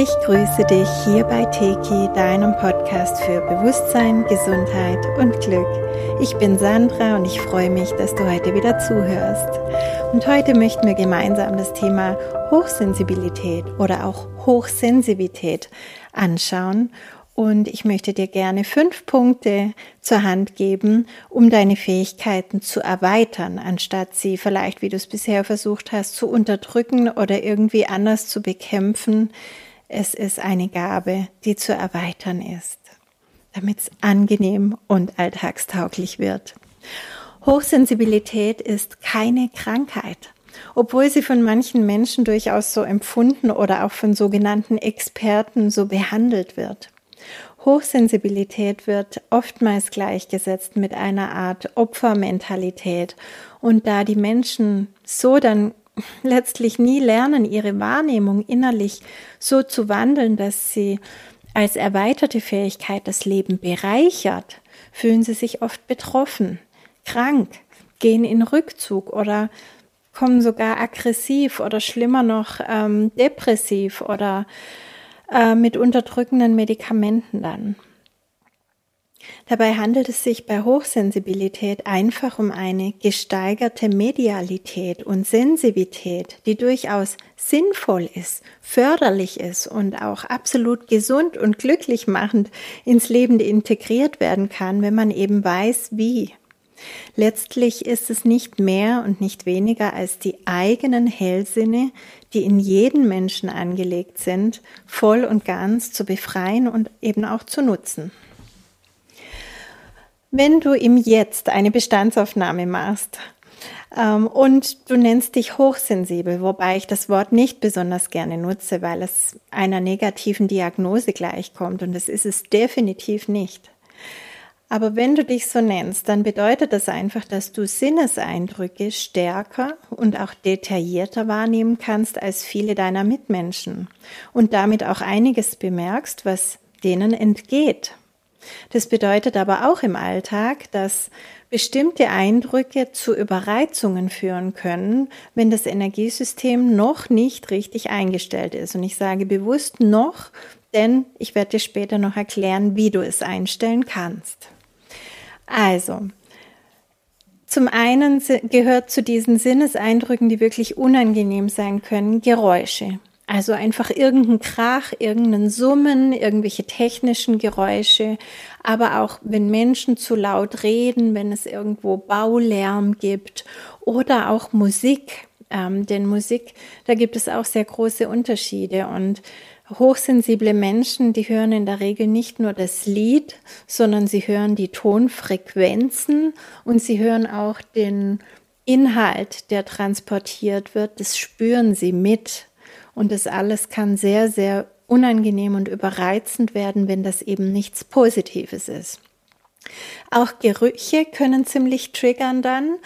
Ich grüße dich hier bei Teki, deinem Podcast für Bewusstsein, Gesundheit und Glück. Ich bin Sandra und ich freue mich, dass du heute wieder zuhörst. Und heute möchten wir gemeinsam das Thema Hochsensibilität oder auch Hochsensitivität anschauen und ich möchte dir gerne fünf Punkte zur Hand geben, um deine Fähigkeiten zu erweitern, anstatt sie vielleicht, wie du es bisher versucht hast, zu unterdrücken oder irgendwie anders zu bekämpfen. Es ist eine Gabe, die zu erweitern ist, damit es angenehm und alltagstauglich wird. Hochsensibilität ist keine Krankheit obwohl sie von manchen Menschen durchaus so empfunden oder auch von sogenannten Experten so behandelt wird. Hochsensibilität wird oftmals gleichgesetzt mit einer Art Opfermentalität. Und da die Menschen so dann letztlich nie lernen, ihre Wahrnehmung innerlich so zu wandeln, dass sie als erweiterte Fähigkeit das Leben bereichert, fühlen sie sich oft betroffen, krank, gehen in Rückzug oder kommen sogar aggressiv oder schlimmer noch ähm, depressiv oder äh, mit unterdrückenden Medikamenten dann. Dabei handelt es sich bei Hochsensibilität einfach um eine gesteigerte Medialität und Sensivität, die durchaus sinnvoll ist, förderlich ist und auch absolut gesund und glücklich machend ins Leben integriert werden kann, wenn man eben weiß, wie. Letztlich ist es nicht mehr und nicht weniger als die eigenen Hellsinne, die in jeden Menschen angelegt sind, voll und ganz zu befreien und eben auch zu nutzen. Wenn du im Jetzt eine Bestandsaufnahme machst ähm, und du nennst dich hochsensibel, wobei ich das Wort nicht besonders gerne nutze, weil es einer negativen Diagnose gleichkommt und das ist es definitiv nicht. Aber wenn du dich so nennst, dann bedeutet das einfach, dass du Sinneseindrücke stärker und auch detaillierter wahrnehmen kannst als viele deiner Mitmenschen und damit auch einiges bemerkst, was denen entgeht. Das bedeutet aber auch im Alltag, dass bestimmte Eindrücke zu Überreizungen führen können, wenn das Energiesystem noch nicht richtig eingestellt ist. Und ich sage bewusst noch, denn ich werde dir später noch erklären, wie du es einstellen kannst. Also, zum einen gehört zu diesen Sinneseindrücken, die wirklich unangenehm sein können, Geräusche. Also einfach irgendein Krach, irgendein Summen, irgendwelche technischen Geräusche, aber auch wenn Menschen zu laut reden, wenn es irgendwo Baulärm gibt oder auch Musik. Ähm, denn Musik, da gibt es auch sehr große Unterschiede und Hochsensible Menschen, die hören in der Regel nicht nur das Lied, sondern sie hören die Tonfrequenzen und sie hören auch den Inhalt, der transportiert wird. Das spüren sie mit. Und das alles kann sehr, sehr unangenehm und überreizend werden, wenn das eben nichts Positives ist. Auch Gerüche können ziemlich triggern dann.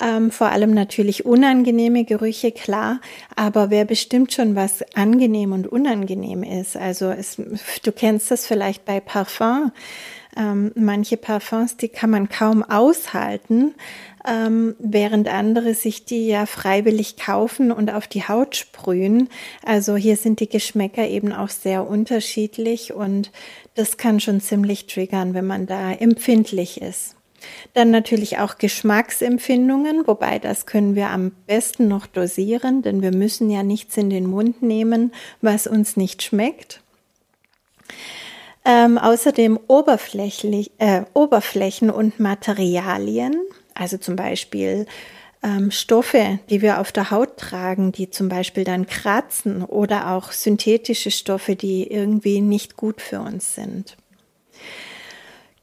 Ähm, vor allem natürlich unangenehme Gerüche, klar, aber wer bestimmt schon, was angenehm und unangenehm ist. Also es, du kennst das vielleicht bei Parfum. Ähm, manche Parfums, die kann man kaum aushalten, ähm, während andere sich die ja freiwillig kaufen und auf die Haut sprühen. Also hier sind die Geschmäcker eben auch sehr unterschiedlich und das kann schon ziemlich triggern, wenn man da empfindlich ist. Dann natürlich auch Geschmacksempfindungen, wobei das können wir am besten noch dosieren, denn wir müssen ja nichts in den Mund nehmen, was uns nicht schmeckt. Ähm, außerdem Oberflächlich, äh, Oberflächen und Materialien, also zum Beispiel ähm, Stoffe, die wir auf der Haut tragen, die zum Beispiel dann kratzen oder auch synthetische Stoffe, die irgendwie nicht gut für uns sind.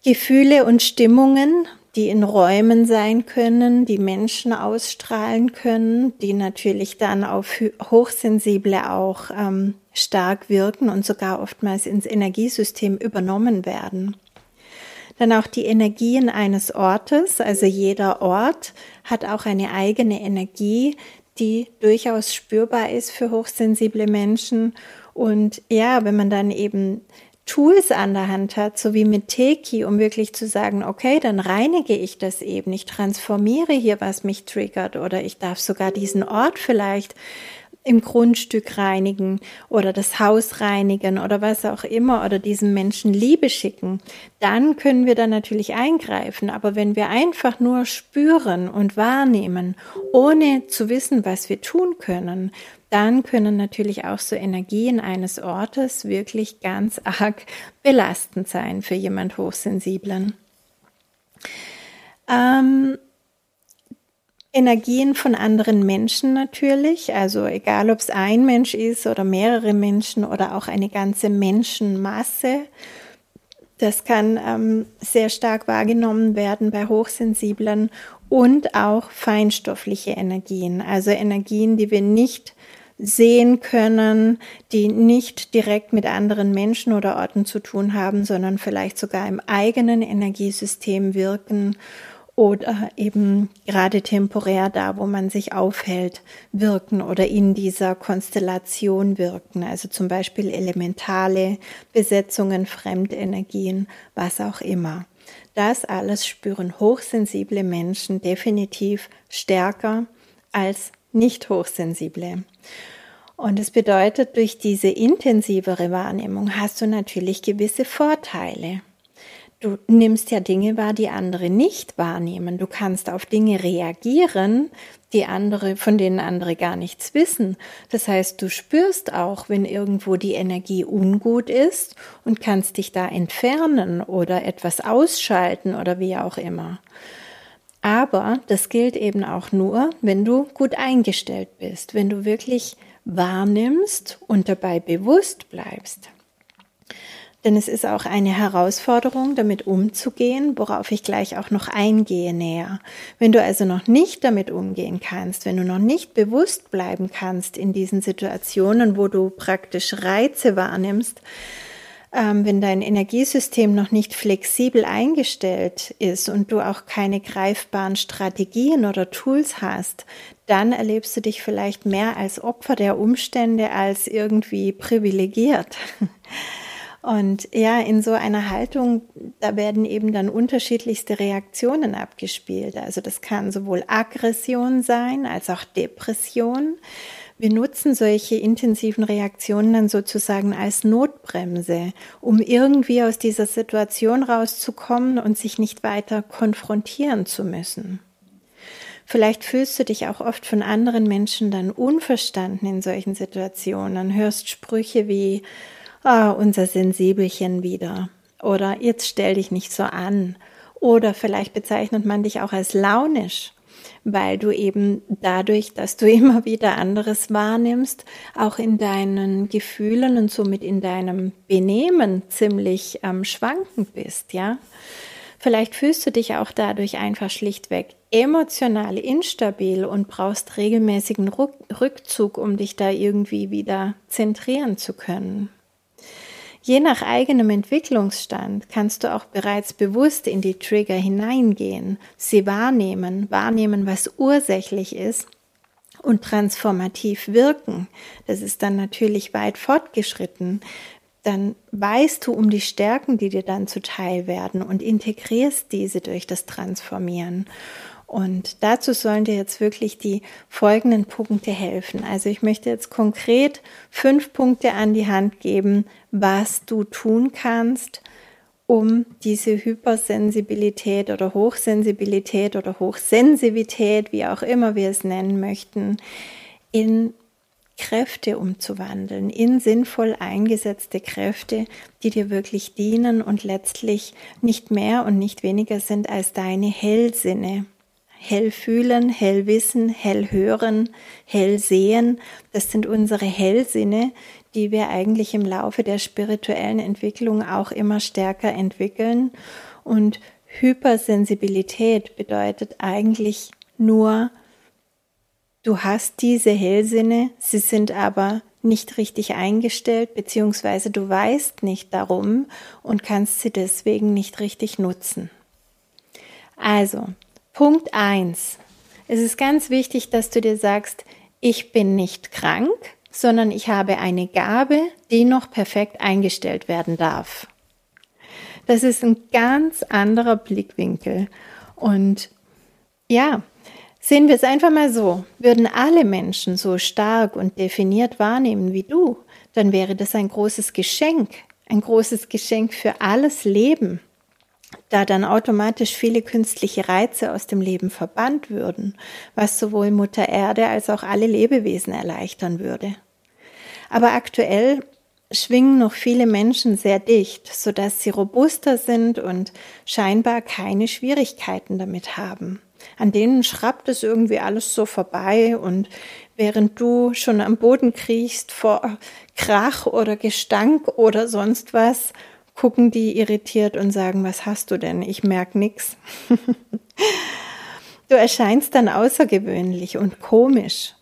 Gefühle und Stimmungen, die in Räumen sein können, die Menschen ausstrahlen können, die natürlich dann auf Hochsensible auch ähm, stark wirken und sogar oftmals ins Energiesystem übernommen werden. Dann auch die Energien eines Ortes, also jeder Ort hat auch eine eigene Energie, die durchaus spürbar ist für hochsensible Menschen. Und ja, wenn man dann eben Tools an der Hand hat, so wie mit Teki, um wirklich zu sagen, okay, dann reinige ich das eben, ich transformiere hier, was mich triggert. Oder ich darf sogar diesen Ort vielleicht im Grundstück reinigen oder das Haus reinigen oder was auch immer oder diesem Menschen Liebe schicken, dann können wir da natürlich eingreifen. Aber wenn wir einfach nur spüren und wahrnehmen, ohne zu wissen, was wir tun können, dann können natürlich auch so Energien eines Ortes wirklich ganz arg belastend sein für jemand Hochsensiblen. Ähm, Energien von anderen Menschen natürlich, also egal ob es ein Mensch ist oder mehrere Menschen oder auch eine ganze Menschenmasse. Das kann ähm, sehr stark wahrgenommen werden bei Hochsensiblen und auch feinstoffliche Energien, also Energien, die wir nicht sehen können, die nicht direkt mit anderen Menschen oder Orten zu tun haben, sondern vielleicht sogar im eigenen Energiesystem wirken oder eben gerade temporär da, wo man sich aufhält, wirken oder in dieser Konstellation wirken. Also zum Beispiel elementale Besetzungen, Fremdenergien, was auch immer. Das alles spüren hochsensible Menschen definitiv stärker als nicht hochsensible. Und es bedeutet, durch diese intensivere Wahrnehmung hast du natürlich gewisse Vorteile. Du nimmst ja Dinge wahr, die andere nicht wahrnehmen. Du kannst auf Dinge reagieren, die andere, von denen andere gar nichts wissen. Das heißt, du spürst auch, wenn irgendwo die Energie ungut ist und kannst dich da entfernen oder etwas ausschalten oder wie auch immer. Aber das gilt eben auch nur, wenn du gut eingestellt bist, wenn du wirklich wahrnimmst und dabei bewusst bleibst. Denn es ist auch eine Herausforderung, damit umzugehen, worauf ich gleich auch noch eingehe näher. Wenn du also noch nicht damit umgehen kannst, wenn du noch nicht bewusst bleiben kannst in diesen Situationen, wo du praktisch Reize wahrnimmst, ähm, wenn dein Energiesystem noch nicht flexibel eingestellt ist und du auch keine greifbaren Strategien oder Tools hast, dann erlebst du dich vielleicht mehr als Opfer der Umstände als irgendwie privilegiert. Und ja, in so einer Haltung, da werden eben dann unterschiedlichste Reaktionen abgespielt. Also das kann sowohl Aggression sein als auch Depression. Wir nutzen solche intensiven Reaktionen dann sozusagen als Notbremse, um irgendwie aus dieser Situation rauszukommen und sich nicht weiter konfrontieren zu müssen. Vielleicht fühlst du dich auch oft von anderen Menschen dann unverstanden in solchen Situationen, hörst Sprüche wie, ah, unser Sensibelchen wieder. Oder jetzt stell dich nicht so an. Oder vielleicht bezeichnet man dich auch als launisch, weil du eben dadurch, dass du immer wieder anderes wahrnimmst, auch in deinen Gefühlen und somit in deinem Benehmen ziemlich ähm, Schwanken bist, ja. Vielleicht fühlst du dich auch dadurch einfach schlichtweg emotional instabil und brauchst regelmäßigen Rückzug, um dich da irgendwie wieder zentrieren zu können. Je nach eigenem Entwicklungsstand kannst du auch bereits bewusst in die Trigger hineingehen, sie wahrnehmen, wahrnehmen, was ursächlich ist und transformativ wirken. Das ist dann natürlich weit fortgeschritten. Dann weißt du um die Stärken, die dir dann zuteil werden und integrierst diese durch das Transformieren. Und dazu sollen dir jetzt wirklich die folgenden Punkte helfen. Also ich möchte jetzt konkret fünf Punkte an die Hand geben, was du tun kannst, um diese Hypersensibilität oder Hochsensibilität oder Hochsensivität, wie auch immer wir es nennen möchten, in Kräfte umzuwandeln, in sinnvoll eingesetzte Kräfte, die dir wirklich dienen und letztlich nicht mehr und nicht weniger sind als deine Hellsinne hell fühlen, hell wissen, hell hören, hell sehen. Das sind unsere Hellsinne, die wir eigentlich im Laufe der spirituellen Entwicklung auch immer stärker entwickeln. Und Hypersensibilität bedeutet eigentlich nur, du hast diese Hellsinne, sie sind aber nicht richtig eingestellt, beziehungsweise du weißt nicht darum und kannst sie deswegen nicht richtig nutzen. Also, Punkt 1. Es ist ganz wichtig, dass du dir sagst, ich bin nicht krank, sondern ich habe eine Gabe, die noch perfekt eingestellt werden darf. Das ist ein ganz anderer Blickwinkel. Und ja, Sehen wir es einfach mal so, würden alle Menschen so stark und definiert wahrnehmen wie du, dann wäre das ein großes Geschenk, ein großes Geschenk für alles Leben, da dann automatisch viele künstliche Reize aus dem Leben verbannt würden, was sowohl Mutter Erde als auch alle Lebewesen erleichtern würde. Aber aktuell schwingen noch viele Menschen sehr dicht, sodass sie robuster sind und scheinbar keine Schwierigkeiten damit haben. An denen schrappt es irgendwie alles so vorbei und während du schon am Boden kriechst vor Krach oder Gestank oder sonst was, gucken die irritiert und sagen, was hast du denn? Ich merk nix. du erscheinst dann außergewöhnlich und komisch.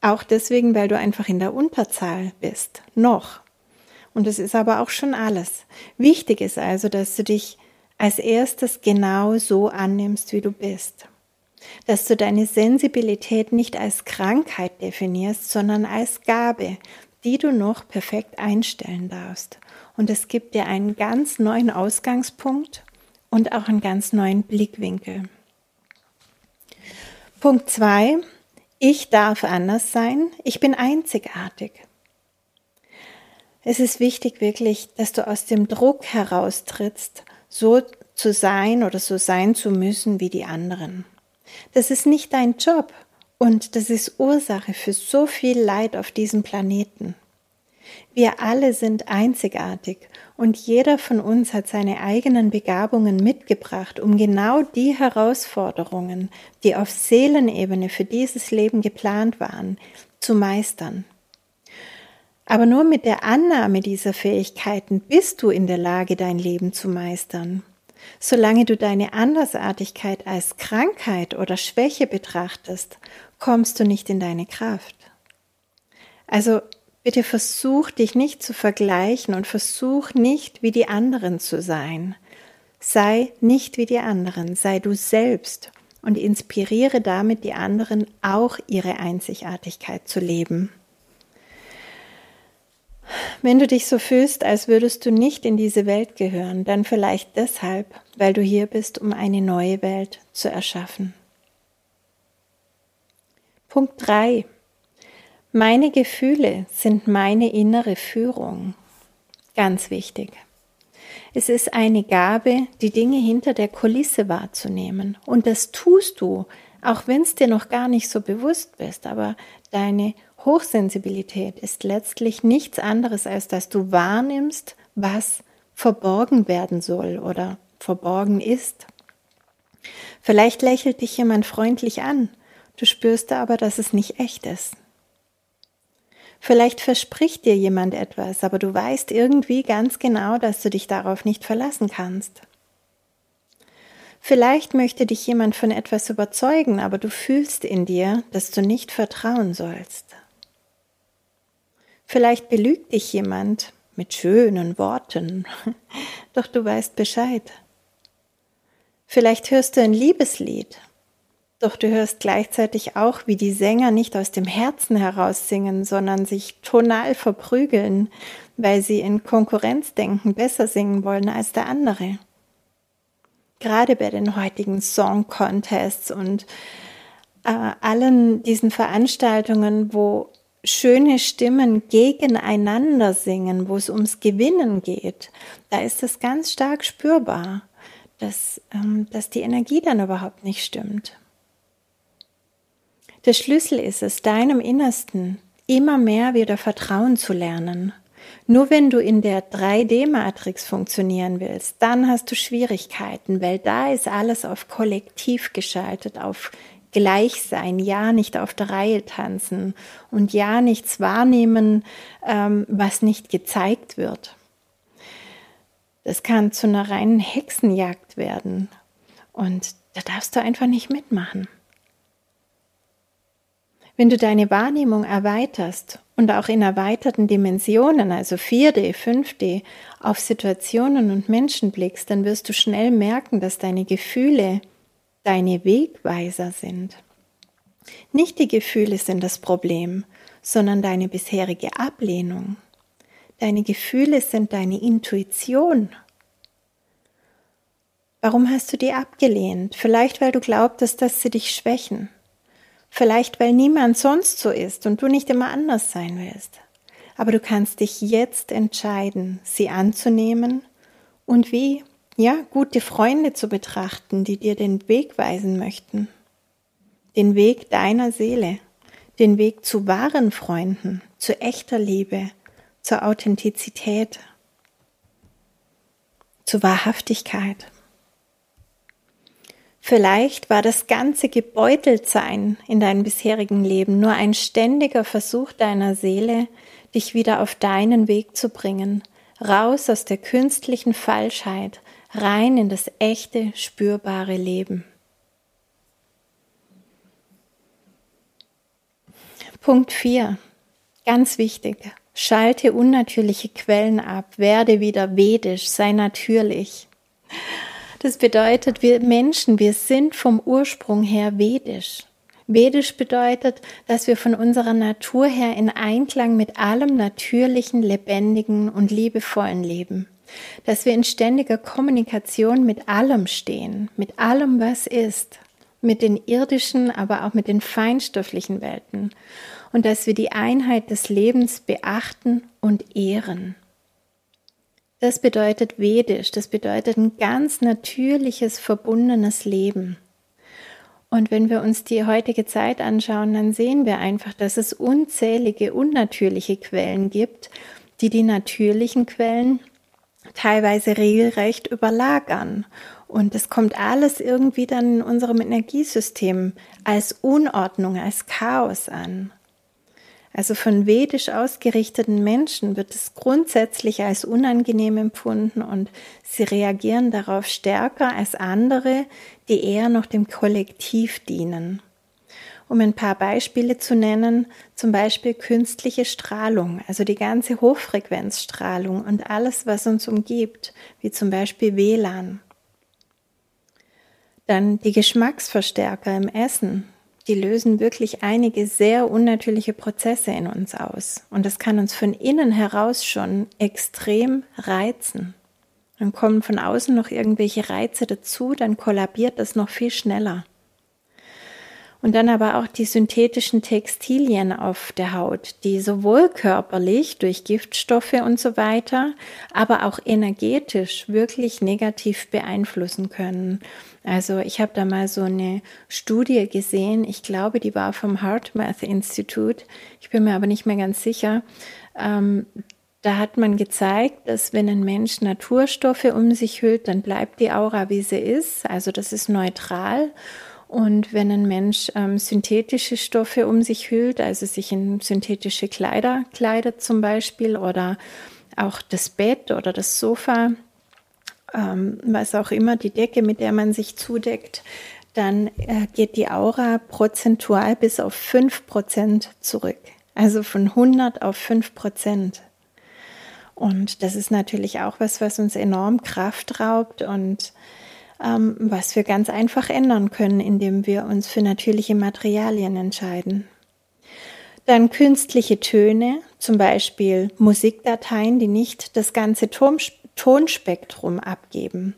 Auch deswegen, weil du einfach in der Unterzahl bist. Noch. Und es ist aber auch schon alles. Wichtig ist also, dass du dich als erstes genau so annimmst, wie du bist. Dass du deine Sensibilität nicht als Krankheit definierst, sondern als Gabe, die du noch perfekt einstellen darfst. Und es gibt dir einen ganz neuen Ausgangspunkt und auch einen ganz neuen Blickwinkel. Punkt zwei: Ich darf anders sein. Ich bin einzigartig. Es ist wichtig wirklich, dass du aus dem Druck heraustrittst, so zu sein oder so sein zu müssen wie die anderen. Das ist nicht dein Job und das ist Ursache für so viel Leid auf diesem Planeten. Wir alle sind einzigartig und jeder von uns hat seine eigenen Begabungen mitgebracht, um genau die Herausforderungen, die auf Seelenebene für dieses Leben geplant waren, zu meistern. Aber nur mit der Annahme dieser Fähigkeiten bist du in der Lage, dein Leben zu meistern. Solange du deine Andersartigkeit als Krankheit oder Schwäche betrachtest, kommst du nicht in deine Kraft. Also bitte versuch dich nicht zu vergleichen und versuch nicht wie die anderen zu sein. Sei nicht wie die anderen, sei du selbst und inspiriere damit die anderen auch ihre Einzigartigkeit zu leben. Wenn du dich so fühlst, als würdest du nicht in diese Welt gehören, dann vielleicht deshalb, weil du hier bist, um eine neue Welt zu erschaffen. Punkt 3. Meine Gefühle sind meine innere Führung. Ganz wichtig. Es ist eine Gabe, die Dinge hinter der Kulisse wahrzunehmen. Und das tust du, auch wenn es dir noch gar nicht so bewusst bist. Aber deine Hochsensibilität ist letztlich nichts anderes, als dass du wahrnimmst, was verborgen werden soll oder verborgen ist. Vielleicht lächelt dich jemand freundlich an, du spürst aber, dass es nicht echt ist. Vielleicht verspricht dir jemand etwas, aber du weißt irgendwie ganz genau, dass du dich darauf nicht verlassen kannst. Vielleicht möchte dich jemand von etwas überzeugen, aber du fühlst in dir, dass du nicht vertrauen sollst. Vielleicht belügt dich jemand mit schönen Worten, doch du weißt Bescheid. Vielleicht hörst du ein Liebeslied, doch du hörst gleichzeitig auch, wie die Sänger nicht aus dem Herzen heraus singen, sondern sich tonal verprügeln, weil sie in Konkurrenzdenken besser singen wollen als der andere. Gerade bei den heutigen Song Contests und äh, allen diesen Veranstaltungen, wo schöne Stimmen gegeneinander singen, wo es ums Gewinnen geht, da ist es ganz stark spürbar, dass, ähm, dass die Energie dann überhaupt nicht stimmt. Der Schlüssel ist es, deinem Innersten immer mehr wieder Vertrauen zu lernen. Nur wenn du in der 3D-Matrix funktionieren willst, dann hast du Schwierigkeiten, weil da ist alles auf Kollektiv geschaltet, auf gleich sein, ja nicht auf der Reihe tanzen und ja nichts wahrnehmen, ähm, was nicht gezeigt wird. Das kann zu einer reinen Hexenjagd werden und da darfst du einfach nicht mitmachen. Wenn du deine Wahrnehmung erweiterst und auch in erweiterten Dimensionen, also 4D, 5D, auf Situationen und Menschen blickst, dann wirst du schnell merken, dass deine Gefühle deine Wegweiser sind. Nicht die Gefühle sind das Problem, sondern deine bisherige Ablehnung. Deine Gefühle sind deine Intuition. Warum hast du die abgelehnt? Vielleicht weil du glaubtest, dass sie dich schwächen. Vielleicht weil niemand sonst so ist und du nicht immer anders sein willst. Aber du kannst dich jetzt entscheiden, sie anzunehmen und wie, ja, gute Freunde zu betrachten, die dir den Weg weisen möchten. Den Weg deiner Seele, den Weg zu wahren Freunden, zu echter Liebe, zur Authentizität, zur Wahrhaftigkeit. Vielleicht war das ganze Gebeuteltsein in deinem bisherigen Leben nur ein ständiger Versuch deiner Seele, dich wieder auf deinen Weg zu bringen, raus aus der künstlichen Falschheit, rein in das echte, spürbare Leben. Punkt 4. Ganz wichtig. Schalte unnatürliche Quellen ab, werde wieder vedisch, sei natürlich. Das bedeutet, wir Menschen, wir sind vom Ursprung her vedisch. Vedisch bedeutet, dass wir von unserer Natur her in Einklang mit allem natürlichen, lebendigen und liebevollen leben. Dass wir in ständiger Kommunikation mit allem stehen, mit allem, was ist, mit den irdischen, aber auch mit den feinstofflichen Welten. Und dass wir die Einheit des Lebens beachten und ehren. Das bedeutet vedisch, das bedeutet ein ganz natürliches, verbundenes Leben. Und wenn wir uns die heutige Zeit anschauen, dann sehen wir einfach, dass es unzählige unnatürliche Quellen gibt, die die natürlichen Quellen teilweise regelrecht überlagern. Und es kommt alles irgendwie dann in unserem Energiesystem als Unordnung, als Chaos an. Also von vedisch ausgerichteten Menschen wird es grundsätzlich als unangenehm empfunden und sie reagieren darauf stärker als andere, die eher noch dem Kollektiv dienen. Um ein paar Beispiele zu nennen, zum Beispiel künstliche Strahlung, also die ganze Hochfrequenzstrahlung und alles, was uns umgibt, wie zum Beispiel WLAN. Dann die Geschmacksverstärker im Essen, die lösen wirklich einige sehr unnatürliche Prozesse in uns aus. Und das kann uns von innen heraus schon extrem reizen. Dann kommen von außen noch irgendwelche Reize dazu, dann kollabiert das noch viel schneller. Und dann aber auch die synthetischen Textilien auf der Haut, die sowohl körperlich durch Giftstoffe und so weiter, aber auch energetisch wirklich negativ beeinflussen können. Also ich habe da mal so eine Studie gesehen, ich glaube, die war vom HeartMath Institute, ich bin mir aber nicht mehr ganz sicher. Ähm, da hat man gezeigt, dass wenn ein Mensch Naturstoffe um sich hüllt, dann bleibt die Aura, wie sie ist. Also das ist neutral. Und wenn ein Mensch ähm, synthetische Stoffe um sich hüllt, also sich in synthetische Kleider kleidet zum Beispiel oder auch das Bett oder das Sofa, ähm, was auch immer, die Decke, mit der man sich zudeckt, dann äh, geht die Aura prozentual bis auf 5% zurück. Also von 100 auf 5%. Und das ist natürlich auch was, was uns enorm Kraft raubt und ähm, was wir ganz einfach ändern können, indem wir uns für natürliche Materialien entscheiden. Dann künstliche Töne, zum Beispiel Musikdateien, die nicht das ganze Ton Tonspektrum abgeben.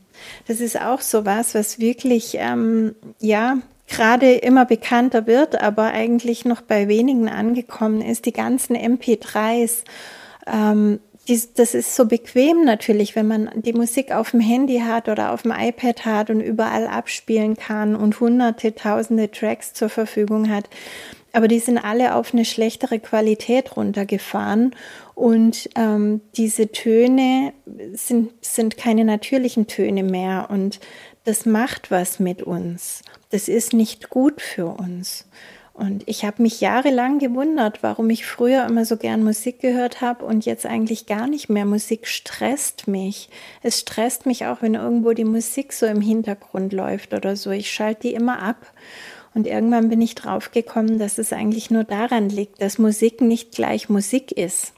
Das ist auch so was, was wirklich, ähm, ja, gerade immer bekannter wird, aber eigentlich noch bei wenigen angekommen ist. Die ganzen MP3s, ähm, die, das ist so bequem natürlich, wenn man die Musik auf dem Handy hat oder auf dem iPad hat und überall abspielen kann und hunderte, tausende Tracks zur Verfügung hat. Aber die sind alle auf eine schlechtere Qualität runtergefahren und ähm, diese Töne sind, sind keine natürlichen Töne mehr und das macht was mit uns. Das ist nicht gut für uns. Und ich habe mich jahrelang gewundert, warum ich früher immer so gern Musik gehört habe und jetzt eigentlich gar nicht mehr. Musik stresst mich. Es stresst mich auch, wenn irgendwo die Musik so im Hintergrund läuft oder so. Ich schalte die immer ab. Und irgendwann bin ich draufgekommen, dass es eigentlich nur daran liegt, dass Musik nicht gleich Musik ist.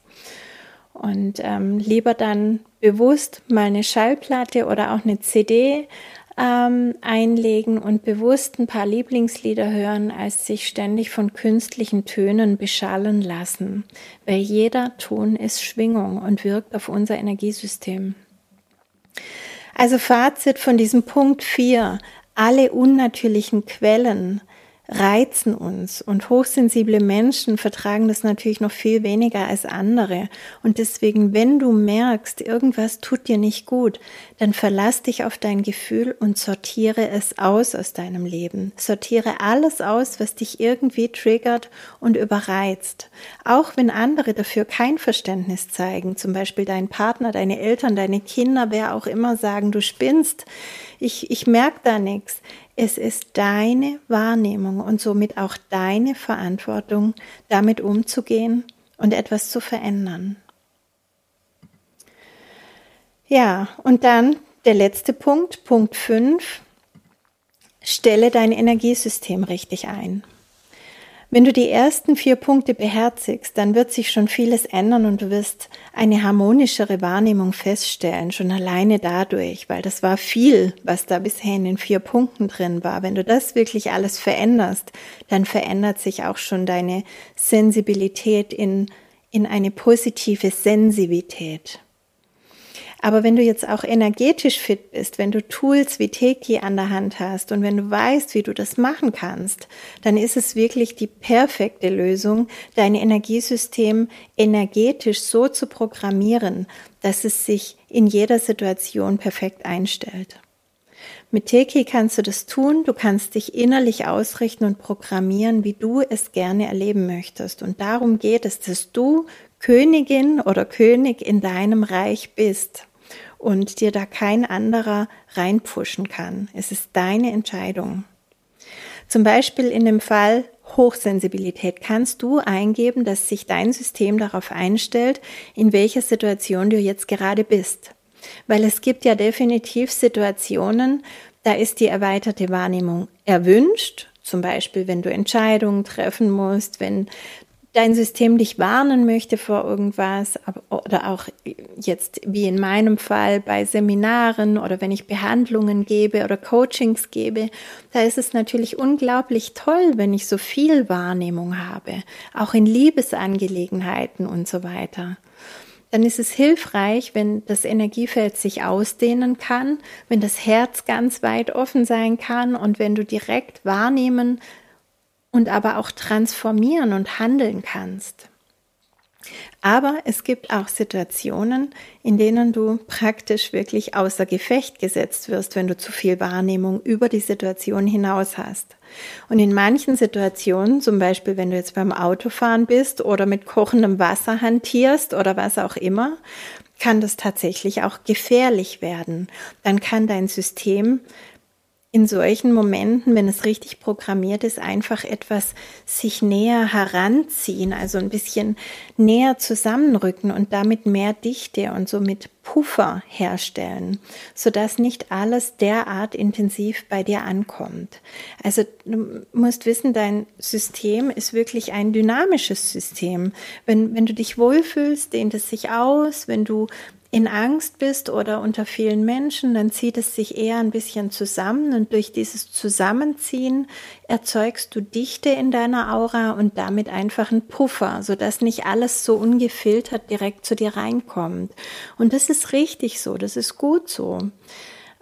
Und ähm, lieber dann bewusst mal eine Schallplatte oder auch eine CD ähm, einlegen und bewusst ein paar Lieblingslieder hören, als sich ständig von künstlichen Tönen beschallen lassen. Weil jeder Ton ist Schwingung und wirkt auf unser Energiesystem. Also Fazit von diesem Punkt 4. Alle unnatürlichen Quellen reizen uns und hochsensible Menschen vertragen das natürlich noch viel weniger als andere. Und deswegen, wenn du merkst, irgendwas tut dir nicht gut, dann verlass dich auf dein Gefühl und sortiere es aus aus deinem Leben. Sortiere alles aus, was dich irgendwie triggert und überreizt. Auch wenn andere dafür kein Verständnis zeigen, zum Beispiel dein Partner, deine Eltern, deine Kinder, wer auch immer sagen, du spinnst, ich, ich merke da nichts. Es ist deine Wahrnehmung und somit auch deine Verantwortung, damit umzugehen und etwas zu verändern. Ja, und dann der letzte Punkt, Punkt 5. Stelle dein Energiesystem richtig ein. Wenn du die ersten vier Punkte beherzigst, dann wird sich schon vieles ändern und du wirst eine harmonischere Wahrnehmung feststellen, schon alleine dadurch, weil das war viel, was da bisher in den vier Punkten drin war. Wenn du das wirklich alles veränderst, dann verändert sich auch schon deine Sensibilität in, in eine positive Sensivität. Aber wenn du jetzt auch energetisch fit bist, wenn du Tools wie Teki an der Hand hast und wenn du weißt, wie du das machen kannst, dann ist es wirklich die perfekte Lösung, dein Energiesystem energetisch so zu programmieren, dass es sich in jeder Situation perfekt einstellt. Mit Teki kannst du das tun, du kannst dich innerlich ausrichten und programmieren, wie du es gerne erleben möchtest. Und darum geht es, dass du Königin oder König in deinem Reich bist und dir da kein anderer reinpushen kann. Es ist deine Entscheidung. Zum Beispiel in dem Fall Hochsensibilität kannst du eingeben, dass sich dein System darauf einstellt, in welcher Situation du jetzt gerade bist. Weil es gibt ja definitiv Situationen, da ist die erweiterte Wahrnehmung erwünscht. Zum Beispiel, wenn du Entscheidungen treffen musst, wenn dein System dich warnen möchte vor irgendwas oder auch jetzt wie in meinem Fall bei Seminaren oder wenn ich Behandlungen gebe oder Coachings gebe, da ist es natürlich unglaublich toll, wenn ich so viel Wahrnehmung habe, auch in Liebesangelegenheiten und so weiter. Dann ist es hilfreich, wenn das Energiefeld sich ausdehnen kann, wenn das Herz ganz weit offen sein kann und wenn du direkt wahrnehmen und aber auch transformieren und handeln kannst. Aber es gibt auch Situationen, in denen du praktisch wirklich außer Gefecht gesetzt wirst, wenn du zu viel Wahrnehmung über die Situation hinaus hast. Und in manchen Situationen, zum Beispiel wenn du jetzt beim Autofahren bist oder mit kochendem Wasser hantierst oder was auch immer, kann das tatsächlich auch gefährlich werden. Dann kann dein System in solchen Momenten, wenn es richtig programmiert ist, einfach etwas sich näher heranziehen, also ein bisschen näher zusammenrücken und damit mehr Dichte und somit Puffer herstellen, sodass nicht alles derart intensiv bei dir ankommt. Also du musst wissen, dein System ist wirklich ein dynamisches System. Wenn, wenn du dich wohlfühlst, dehnt es sich aus. Wenn du in Angst bist oder unter vielen Menschen, dann zieht es sich eher ein bisschen zusammen und durch dieses Zusammenziehen erzeugst du Dichte in deiner Aura und damit einfach einen Puffer, sodass nicht alles so ungefiltert direkt zu dir reinkommt. Und das ist richtig so, das ist gut so.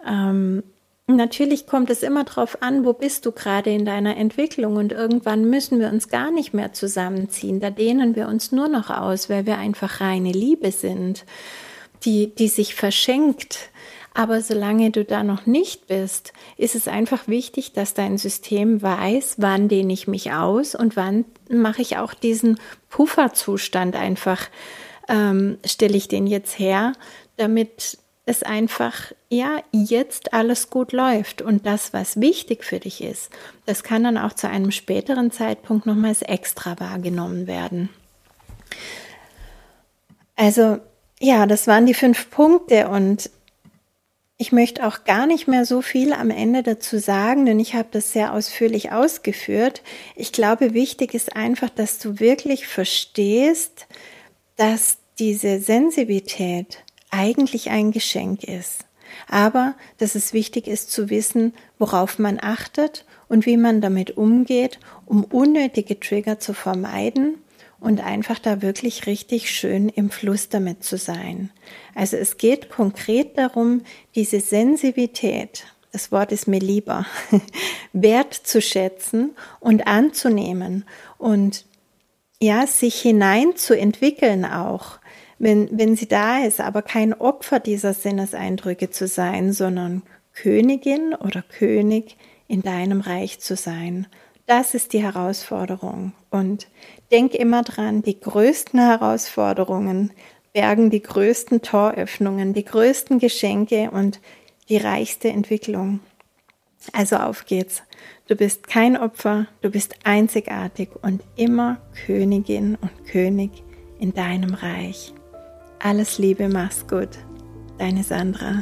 Ähm, Natürlich kommt es immer darauf an, wo bist du gerade in deiner Entwicklung und irgendwann müssen wir uns gar nicht mehr zusammenziehen. Da dehnen wir uns nur noch aus, weil wir einfach reine Liebe sind die, die sich verschenkt. Aber solange du da noch nicht bist, ist es einfach wichtig, dass dein System weiß, wann dehne ich mich aus und wann mache ich auch diesen Pufferzustand einfach, ähm, stelle ich den jetzt her, damit es einfach, ja, jetzt alles gut läuft. Und das, was wichtig für dich ist, das kann dann auch zu einem späteren Zeitpunkt nochmals extra wahrgenommen werden. Also ja, das waren die fünf Punkte und ich möchte auch gar nicht mehr so viel am Ende dazu sagen, denn ich habe das sehr ausführlich ausgeführt. Ich glaube, wichtig ist einfach, dass du wirklich verstehst, dass diese Sensibilität eigentlich ein Geschenk ist. Aber dass es wichtig ist zu wissen, worauf man achtet und wie man damit umgeht, um unnötige Trigger zu vermeiden und einfach da wirklich richtig schön im Fluss damit zu sein. Also es geht konkret darum, diese Sensibilität, das Wort ist mir lieber, wertzuschätzen und anzunehmen und ja, sich hineinzuentwickeln auch, wenn, wenn sie da ist, aber kein Opfer dieser Sinneseindrücke zu sein, sondern Königin oder König in deinem Reich zu sein. Das ist die Herausforderung. Und denk immer dran, die größten Herausforderungen bergen die größten Toröffnungen, die größten Geschenke und die reichste Entwicklung. Also auf geht's. Du bist kein Opfer, du bist einzigartig und immer Königin und König in deinem Reich. Alles Liebe, mach's gut. Deine Sandra.